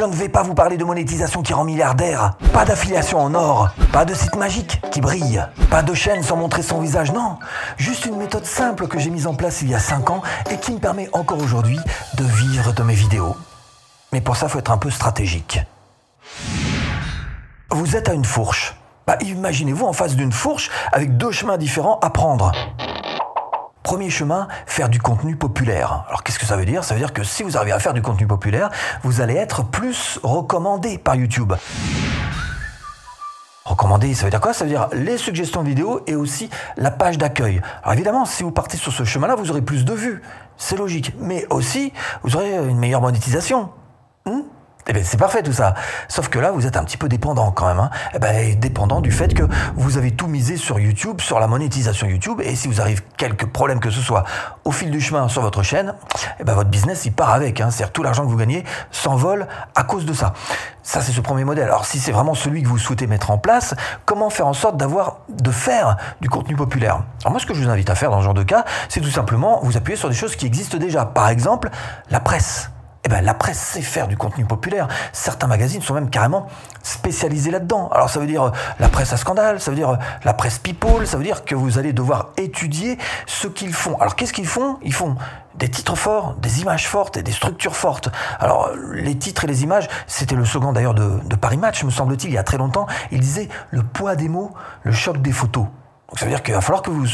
Je ne vais pas vous parler de monétisation qui rend milliardaire, pas d'affiliation en or, pas de site magique qui brille, pas de chaîne sans montrer son visage, non. Juste une méthode simple que j'ai mise en place il y a 5 ans et qui me permet encore aujourd'hui de vivre de mes vidéos. Mais pour ça, il faut être un peu stratégique. Vous êtes à une fourche. Bah, imaginez-vous en face d'une fourche avec deux chemins différents à prendre. Premier chemin, faire du contenu populaire. Alors qu'est-ce que ça veut dire? Ça veut dire que si vous arrivez à faire du contenu populaire, vous allez être plus recommandé par YouTube. Recommandé, ça veut dire quoi? Ça veut dire les suggestions vidéo et aussi la page d'accueil. Alors évidemment, si vous partez sur ce chemin-là, vous aurez plus de vues. C'est logique. Mais aussi, vous aurez une meilleure monétisation. Hmm? Eh bien, c'est parfait tout ça. Sauf que là, vous êtes un petit peu dépendant quand même. Hein. Eh ben, dépendant du fait que vous avez tout misé sur YouTube, sur la monétisation YouTube. Et si vous arrive quelques problèmes que ce soit au fil du chemin sur votre chaîne, eh ben, votre business, il part avec. Hein. C'est-à-dire tout l'argent que vous gagnez s'envole à cause de ça. Ça, c'est ce premier modèle. Alors, si c'est vraiment celui que vous souhaitez mettre en place, comment faire en sorte d'avoir, de faire du contenu populaire? Alors moi, ce que je vous invite à faire dans ce genre de cas, c'est tout simplement vous appuyer sur des choses qui existent déjà. Par exemple, la presse. Eh ben, la presse sait faire du contenu populaire. Certains magazines sont même carrément spécialisés là-dedans. Alors ça veut dire euh, la presse à scandale, ça veut dire euh, la presse people, ça veut dire que vous allez devoir étudier ce qu'ils font. Alors qu'est-ce qu'ils font? Ils font des titres forts, des images fortes et des structures fortes. Alors les titres et les images, c'était le slogan d'ailleurs de, de Paris Match, me semble-t-il, il y a très longtemps. Il disait le poids des mots, le choc des photos. Donc ça veut dire qu'il va falloir que vous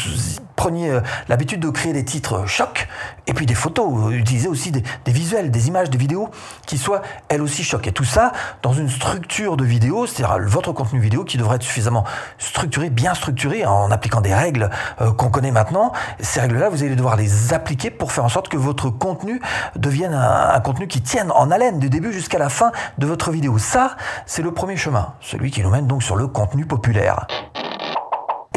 preniez euh, l'habitude de créer des titres chocs et puis des photos. Utilisez aussi des, visuels, des images, des vidéos qui soient elles aussi chocs. Et tout ça dans une structure de vidéo, c'est-à-dire votre contenu vidéo qui devrait être suffisamment structuré, bien structuré en appliquant des règles euh, qu'on connaît maintenant. Ces règles-là, vous allez devoir les appliquer pour faire en sorte que votre contenu devienne un contenu qui tienne en haleine du début jusqu'à la fin de votre vidéo. Ça, c'est le premier chemin, celui qui nous mène donc sur le contenu populaire.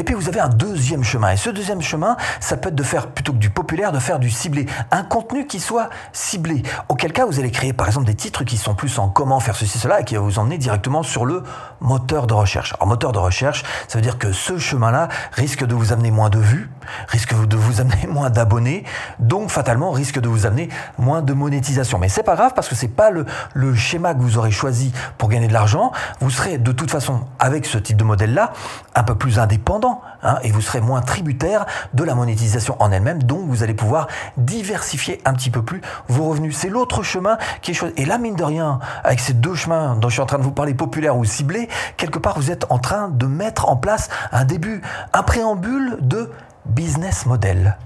Et puis vous avez un deuxième chemin. Et ce deuxième chemin, ça peut être de faire, plutôt que du populaire, de faire du ciblé. Un contenu qui soit ciblé. Auquel cas, vous allez créer par exemple des titres qui sont plus en comment faire ceci, cela, et qui va vous emmener directement sur le moteur de recherche. Alors moteur de recherche, ça veut dire que ce chemin-là risque de vous amener moins de vues, risque de vous amener moins d'abonnés, donc fatalement risque de vous amener moins de monétisation. Mais c'est pas grave parce que c'est pas le, le schéma que vous aurez choisi pour gagner de l'argent. Vous serez de toute façon, avec ce type de modèle-là, un peu plus indépendant Hein, et vous serez moins tributaire de la monétisation en elle-même, donc vous allez pouvoir diversifier un petit peu plus vos revenus. C'est l'autre chemin qui est choisi. Et là, mine de rien, avec ces deux chemins dont je suis en train de vous parler, populaire ou ciblé, quelque part vous êtes en train de mettre en place un début, un préambule de business model.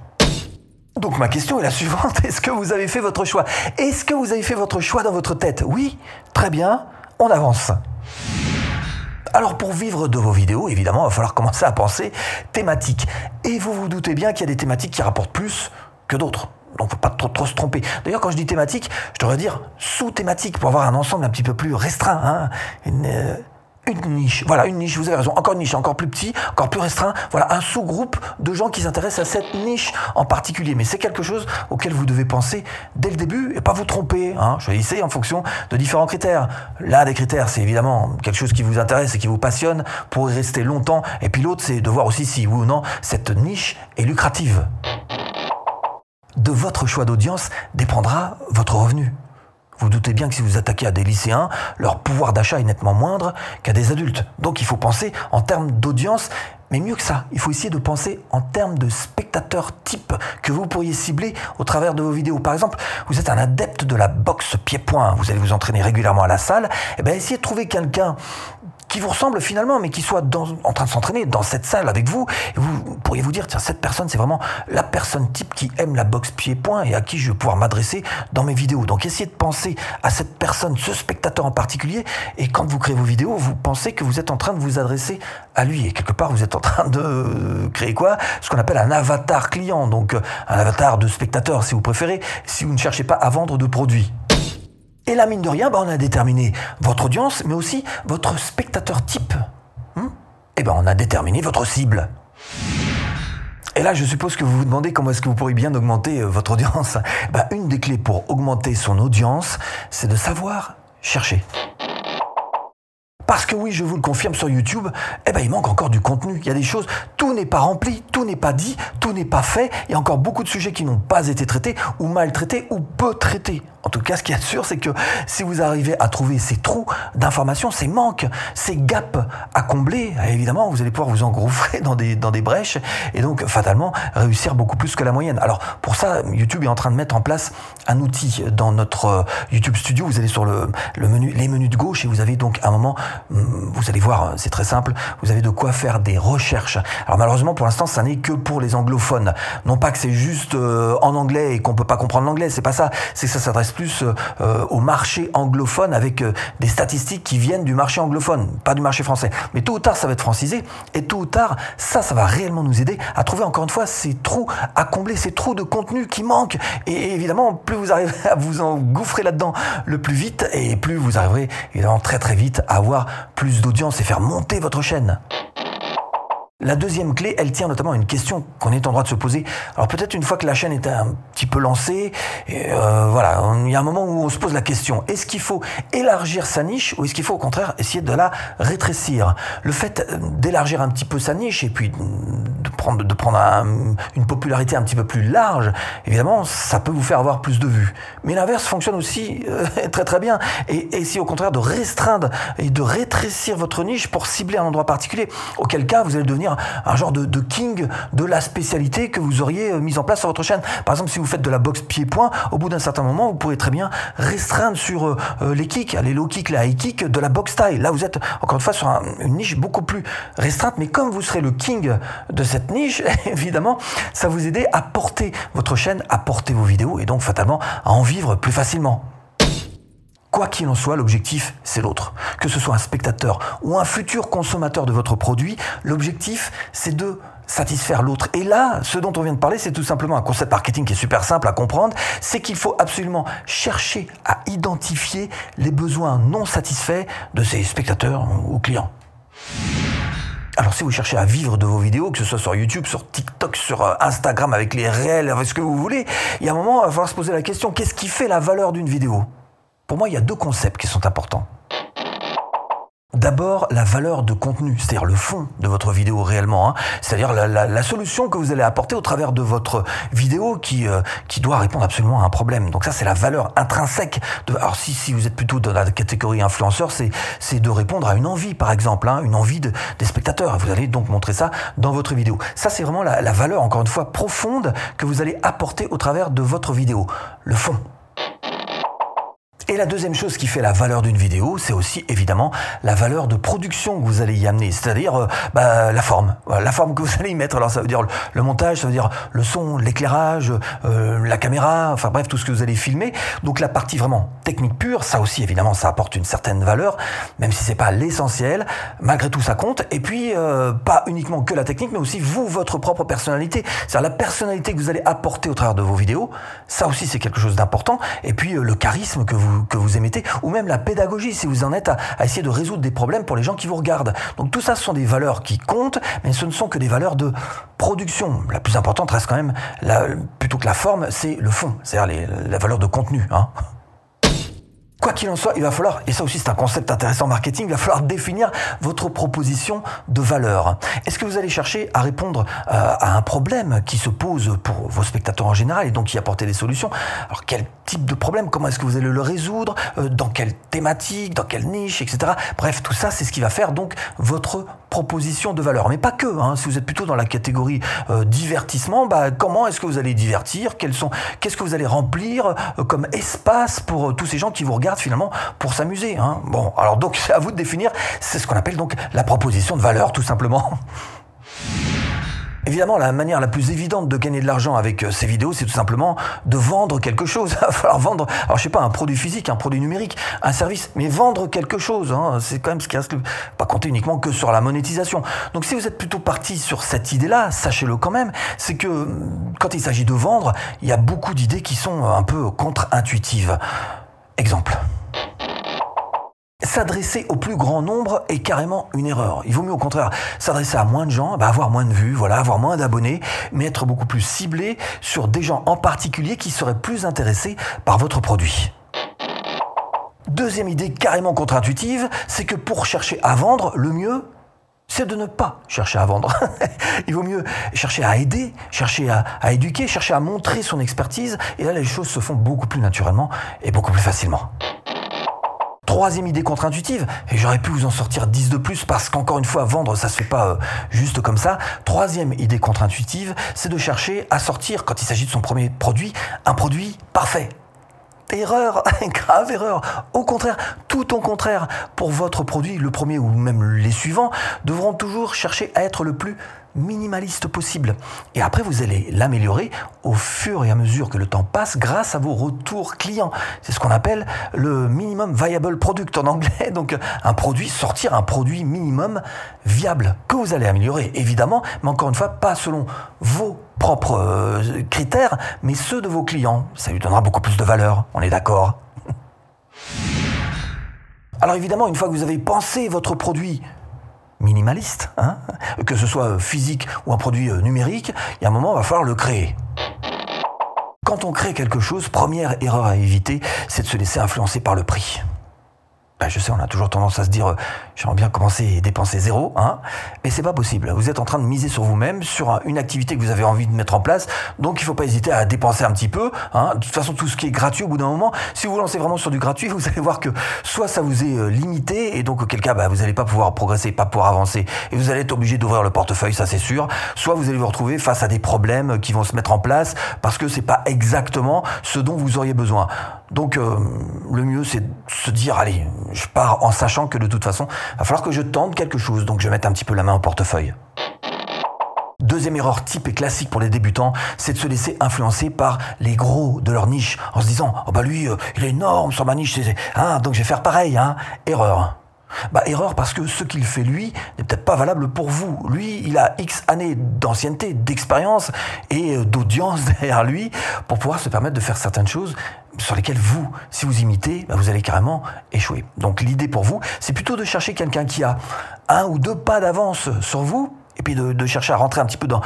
Donc ma question est la suivante, est-ce que vous avez fait votre choix? Est-ce que vous avez fait votre choix dans votre tête? Oui Très bien, on avance. Alors pour vivre de vos vidéos, évidemment, il va falloir commencer à penser thématique. Et vous vous doutez bien qu'il y a des thématiques qui rapportent plus que d'autres. Donc faut pas trop, trop se tromper. D'ailleurs, quand je dis thématique, je devrais dire sous-thématique pour avoir un ensemble un petit peu plus restreint. Hein. Euh, une niche. Voilà, une niche, vous avez raison. Encore une niche, encore plus petit, encore plus restreint. Voilà, un sous-groupe de gens qui s'intéressent à cette niche en particulier. Mais c'est quelque chose auquel vous devez penser dès le début et pas vous tromper. Hein. Choisissez en fonction de différents critères. L'un des critères, c'est évidemment quelque chose qui vous intéresse et qui vous passionne pour y rester longtemps. Et puis l'autre, c'est de voir aussi si oui ou non cette niche est lucrative. De votre choix d'audience dépendra votre revenu. Vous doutez bien que si vous attaquez à des lycéens, leur pouvoir d'achat est nettement moindre qu'à des adultes. Donc il faut penser en termes d'audience, mais mieux que ça, il faut essayer de penser en termes de spectateurs type que vous pourriez cibler au travers de vos vidéos. Par exemple, vous êtes un adepte de la boxe pied-point, vous allez vous entraîner régulièrement à la salle, et eh bien essayez de trouver quelqu'un qui vous ressemble finalement, mais qui soit en train de s'entraîner dans cette salle avec vous, et vous pourriez vous dire, tiens, cette personne, c'est vraiment la personne type qui aime la boxe pied-point et à qui je vais pouvoir m'adresser dans mes vidéos. Donc essayez de penser à cette personne, ce spectateur en particulier, et quand vous créez vos vidéos, vous pensez que vous êtes en train de vous adresser à lui, et quelque part, vous êtes en train de créer quoi? Ce qu'on appelle un avatar client, donc un avatar de spectateur, si vous préférez, si vous ne cherchez pas à vendre de produits. Et là, mine de rien, bah, on a déterminé votre audience, mais aussi votre spectateur type. et hmm eh ben, on a déterminé votre cible. Et là, je suppose que vous vous demandez comment est-ce que vous pourriez bien augmenter euh, votre audience. Bah, une des clés pour augmenter son audience, c'est de savoir chercher. Parce que oui, je vous le confirme sur YouTube, eh ben, il manque encore du contenu. Il y a des choses, tout n'est pas rempli, tout n'est pas dit, tout n'est pas fait. Il y a encore beaucoup de sujets qui n'ont pas été traités, ou mal traités, ou peu traités. En tout cas, ce qui est sûr, c'est que si vous arrivez à trouver ces trous d'informations, ces manques, ces gaps à combler, évidemment, vous allez pouvoir vous engouffrer dans des, dans des brèches et donc fatalement réussir beaucoup plus que la moyenne. Alors pour ça, YouTube est en train de mettre en place un outil dans notre euh, YouTube Studio. Vous allez sur le, le menu, les menus de gauche et vous avez donc un moment, vous allez voir, c'est très simple, vous avez de quoi faire des recherches. Alors malheureusement, pour l'instant, ça n'est que pour les anglophones. Non pas que c'est juste euh, en anglais et qu'on peut pas comprendre l'anglais, c'est pas ça. C'est que ça s'adresse plus euh, au marché anglophone avec euh, des statistiques qui viennent du marché anglophone, pas du marché français. Mais tôt ou tard, ça va être francisé. Et tôt ou tard, ça, ça va réellement nous aider à trouver encore une fois ces trous à combler, ces trous de contenu qui manquent. Et évidemment, plus vous arrivez à vous engouffrer là-dedans le plus vite, et plus vous arriverez évidemment très très vite à avoir plus d'audience et faire monter votre chaîne. La deuxième clé, elle tient notamment à une question qu'on est en droit de se poser. Alors peut-être une fois que la chaîne est un petit peu lancée, euh, voilà, il y a un moment où on se pose la question est-ce qu'il faut élargir sa niche ou est-ce qu'il faut au contraire essayer de la rétrécir? Le fait d'élargir un petit peu sa niche et puis de prendre, de prendre une popularité un petit peu plus large, évidemment, ça peut vous faire avoir plus de vues. Mais l'inverse fonctionne aussi euh, très très bien. Et essayer au contraire de restreindre et de rétrécir votre niche pour cibler un endroit particulier, auquel cas vous allez devenir un genre de, king de la spécialité que vous auriez euh, mise en place sur votre chaîne. Par exemple, si vous faites de la boxe pied-point, au bout d'un certain moment, vous pourrez très bien restreindre sur euh, euh, les kicks, les low kicks, les high kicks de la boxe taille. Là, vous êtes encore une fois sur une niche beaucoup plus restreinte, mais comme vous serez le king de cette niche, évidemment, ça vous aider à porter votre chaîne, à porter vos vidéos et donc fatalement à en vivre plus facilement. Quoi qu'il en soit, l'objectif, c'est l'autre. Que ce soit un spectateur ou un futur consommateur de votre produit, l'objectif, c'est de satisfaire l'autre. Et là, ce dont on vient de parler, c'est tout simplement un concept marketing qui est super simple à comprendre, c'est qu'il faut absolument chercher à identifier les besoins non satisfaits de ses spectateurs ou clients. Alors si vous cherchez à vivre de vos vidéos, que ce soit sur YouTube, sur TikTok, sur euh, Instagram, avec les réels, avec ce que vous voulez, il y a un moment, il va falloir se poser la question, qu'est-ce qui fait la valeur d'une vidéo? Pour moi, il y a deux concepts qui sont importants. D'abord, la valeur de contenu, c'est-à-dire le fond de votre vidéo réellement, hein. c'est-à-dire la, solution que vous allez apporter au travers de votre vidéo qui, euh, qui doit répondre absolument à un problème. Donc ça, c'est la valeur intrinsèque. De, alors si, vous êtes plutôt dans la catégorie influenceur, c'est, de répondre à une envie, par exemple, hein, une envie de, des spectateurs. Vous allez donc montrer ça dans votre vidéo. Ça, c'est vraiment la valeur, encore une fois, profonde que vous allez apporter au travers de votre vidéo. Le fond. Et la deuxième chose qui fait la valeur d'une vidéo, c'est aussi évidemment la valeur de production que vous allez y amener, c'est-à-dire euh, bah, la forme, la forme que vous allez y mettre. Alors ça veut dire le, montage, ça veut dire le son, l'éclairage, euh, la caméra, enfin bref tout ce que vous allez filmer. Donc la partie vraiment technique pure, ça aussi évidemment ça apporte une certaine valeur, même si c'est pas l'essentiel. Malgré tout ça compte. Et puis euh, pas uniquement que la technique, mais aussi vous votre propre personnalité, c'est-à-dire la personnalité que vous allez apporter au travers de vos vidéos. Ça aussi c'est quelque chose d'important. Et puis le charisme que vous que vous émettez, ou même la pédagogie, si vous en êtes à, essayer de résoudre des problèmes pour les gens qui vous regardent. Donc tout ça, ce sont des valeurs qui comptent, mais ce ne sont que des valeurs de production. La plus importante reste quand même, plutôt que la forme, c'est le fond, c'est-à-dire la valeur de contenu. Hein. Quoi qu'il en soit, il va falloir, et ça aussi c'est un concept intéressant en marketing, il va falloir définir votre proposition de valeur. Est-ce que vous allez chercher à répondre euh, à un problème qui se pose pour vos spectateurs en général et donc y apporter des solutions? Alors quel type de problème? Comment est-ce que vous allez le résoudre? Euh, Dans quelle thématique? Dans quelle niche? Etc. Bref, tout ça c'est ce qui va faire donc votre proposition de valeur. Mais pas que, hein. si vous êtes plutôt dans la catégorie euh, divertissement, bah, comment est-ce que vous allez divertir? Qu'est-ce que vous allez remplir comme espace pour tous ces gens qui vous regardent finalement pour s'amuser. Hein? Bon, alors donc c'est à vous de définir, c'est ce qu'on appelle donc la proposition de valeur tout simplement. Évidemment, la manière la plus évidente de gagner de l'argent avec euh, ces vidéos, c'est tout simplement de vendre quelque chose. Il va falloir vendre, alors je sais pas, un produit physique, un produit numérique, un service, mais vendre quelque chose. Hein, c'est quand même ce qui reste, pas compter uniquement que sur la monétisation. Donc si vous êtes plutôt parti sur cette idée-là, sachez-le quand même, c'est que hum, quand il s'agit de vendre, il y a beaucoup d'idées qui sont un peu contre-intuitives. Exemple. S'adresser au plus grand nombre est carrément une erreur. Il vaut mieux au contraire s'adresser à moins de gens, bah avoir moins de vues, voilà, avoir moins d'abonnés, mais être beaucoup plus ciblé sur des gens en particulier qui seraient plus intéressés par votre produit. Deuxième idée carrément contre-intuitive, c'est que pour chercher à vendre, le mieux, c'est de ne pas chercher à vendre. Il vaut mieux chercher à aider, chercher à, à, éduquer, chercher à montrer son expertise, et là les choses se font beaucoup plus naturellement et beaucoup plus facilement. Troisième idée contre-intuitive, et j'aurais pu vous en sortir 10 de plus parce qu'encore une fois, vendre, ça se fait pas euh, juste comme ça. Troisième idée contre-intuitive, c'est de chercher à sortir, quand il s'agit de son premier produit, un produit parfait. Erreur, grave erreur. Au contraire, tout au contraire, pour votre produit, le premier ou même les suivants devront toujours chercher à être le plus minimaliste possible. Et après, vous allez l'améliorer au fur et à mesure que le temps passe grâce à vos retours clients. C'est ce qu'on appelle le minimum viable product en anglais. Donc, un produit, sortir un produit minimum viable que vous allez améliorer, évidemment, mais encore une fois, pas selon vos propres euh, critères, mais ceux de vos clients. Ça lui donnera beaucoup plus de valeur. On est d'accord? Alors évidemment, une fois que vous avez pensé votre produit, minimaliste, hein que ce soit physique ou un produit euh, numérique, il y a un moment, il va falloir le créer. Quand on crée quelque chose, première erreur à éviter, c'est de se laisser influencer par le prix. Ben, je sais, on a toujours tendance à se dire, euh, j'aimerais bien commencer et dépenser zéro, hein, mais c'est pas possible. Vous êtes en train de miser sur vous-même, sur une activité que vous avez envie de mettre en place, donc il faut pas hésiter à dépenser un petit peu. Hein. De toute façon, tout ce qui est gratuit, au bout d'un moment, si vous vous lancez vraiment sur du gratuit, vous allez voir que soit ça vous est euh, limité, et donc auquel cas, bah, vous n'allez pas pouvoir progresser, pas pouvoir avancer, et vous allez être obligé d'ouvrir le portefeuille, ça c'est sûr. Soit vous allez vous retrouver face à des problèmes qui vont se mettre en place parce que c'est pas exactement ce dont vous auriez besoin. Donc euh, le mieux c'est de se dire allez, je pars en sachant que de toute façon, il va falloir que je tente quelque chose, donc je vais mettre un petit peu la main au portefeuille. Deuxième erreur type et classique pour les débutants, c'est de se laisser influencer par les gros de leur niche en se disant oh bah lui euh, il est énorme sur ma niche, hein, donc je vais faire pareil. Hein. Erreur. Bah erreur parce que ce qu'il fait lui n'est peut-être pas valable pour vous. Lui, il a X années d'ancienneté, d'expérience et euh, d'audience derrière lui pour pouvoir se permettre de faire certaines choses sur lesquelles vous, si vous imitez, bah vous allez carrément échouer. Donc l'idée pour vous, c'est plutôt de chercher quelqu'un qui a un ou deux pas d'avance sur vous et puis de, chercher à rentrer un petit peu dans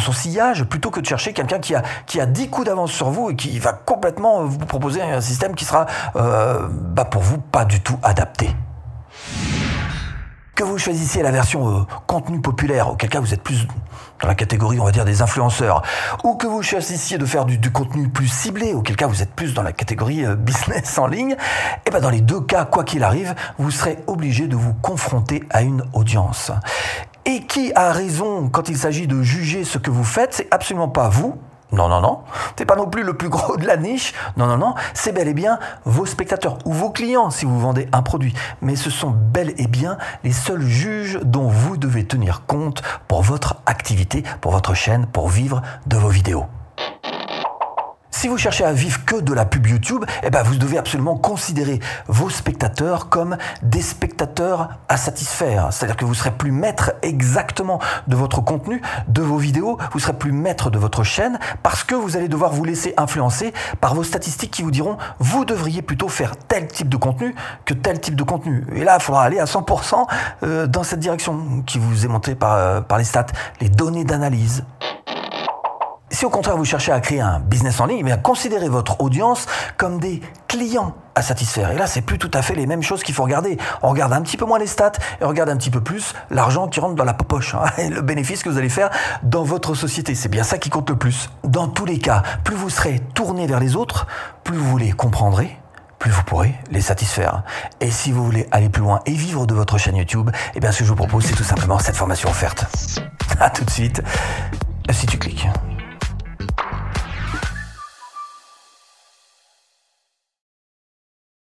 son sillage, plutôt que de chercher quelqu'un qui a, qui a 10 coups d'avance sur vous et qui va complètement vous proposer un système qui sera euh, bah pour vous pas du tout adapté. Que vous choisissiez la version euh, contenu populaire, auquel cas vous êtes plus dans la catégorie, on va dire, des influenceurs, ou que vous choisissiez de faire du, contenu plus ciblé, auquel cas vous êtes plus dans la catégorie euh, business en ligne, et eh ben dans les deux cas, quoi qu'il arrive, vous serez obligé de vous confronter à une audience. Et qui a raison quand il s'agit de juger ce que vous faites C'est absolument pas vous, non, non, non. C'est pas non plus le plus gros de la niche. Non, non, non. C'est bel et bien vos spectateurs ou vos clients si vous vendez un produit. Mais ce sont bel et bien les seuls juges dont vous devez tenir compte pour votre activité, pour votre chaîne, pour vivre de vos vidéos. Si vous cherchez à vivre que de la pub YouTube, eh ben vous devez absolument considérer vos spectateurs comme des spectateurs à satisfaire. C'est-à-dire que vous serez plus maître exactement de votre contenu, de vos vidéos, vous serez plus maître de votre chaîne parce que vous allez devoir vous laisser influencer par vos statistiques qui vous diront vous devriez plutôt faire tel type de contenu que tel type de contenu. Et là, il faudra aller à 100% euh, dans cette direction qui vous est montrée par, euh, par les stats, les données d'analyse. Si au contraire vous cherchez à créer un business en ligne, eh considérez votre audience comme des clients à satisfaire. Et là, c'est plus tout à fait les mêmes choses qu'il faut regarder. On regarde un petit peu moins les stats et on regarde un petit peu plus l'argent qui rentre dans la poche hein, le bénéfice que vous allez faire dans votre société. C'est bien ça qui compte le plus. Dans tous les cas, plus vous serez tourné vers les autres, plus vous les comprendrez, plus vous pourrez les satisfaire. Et si vous voulez aller plus loin et vivre de votre chaîne YouTube, eh bien ce que je vous propose, c'est tout simplement cette formation offerte. À tout de suite, si tu cliques.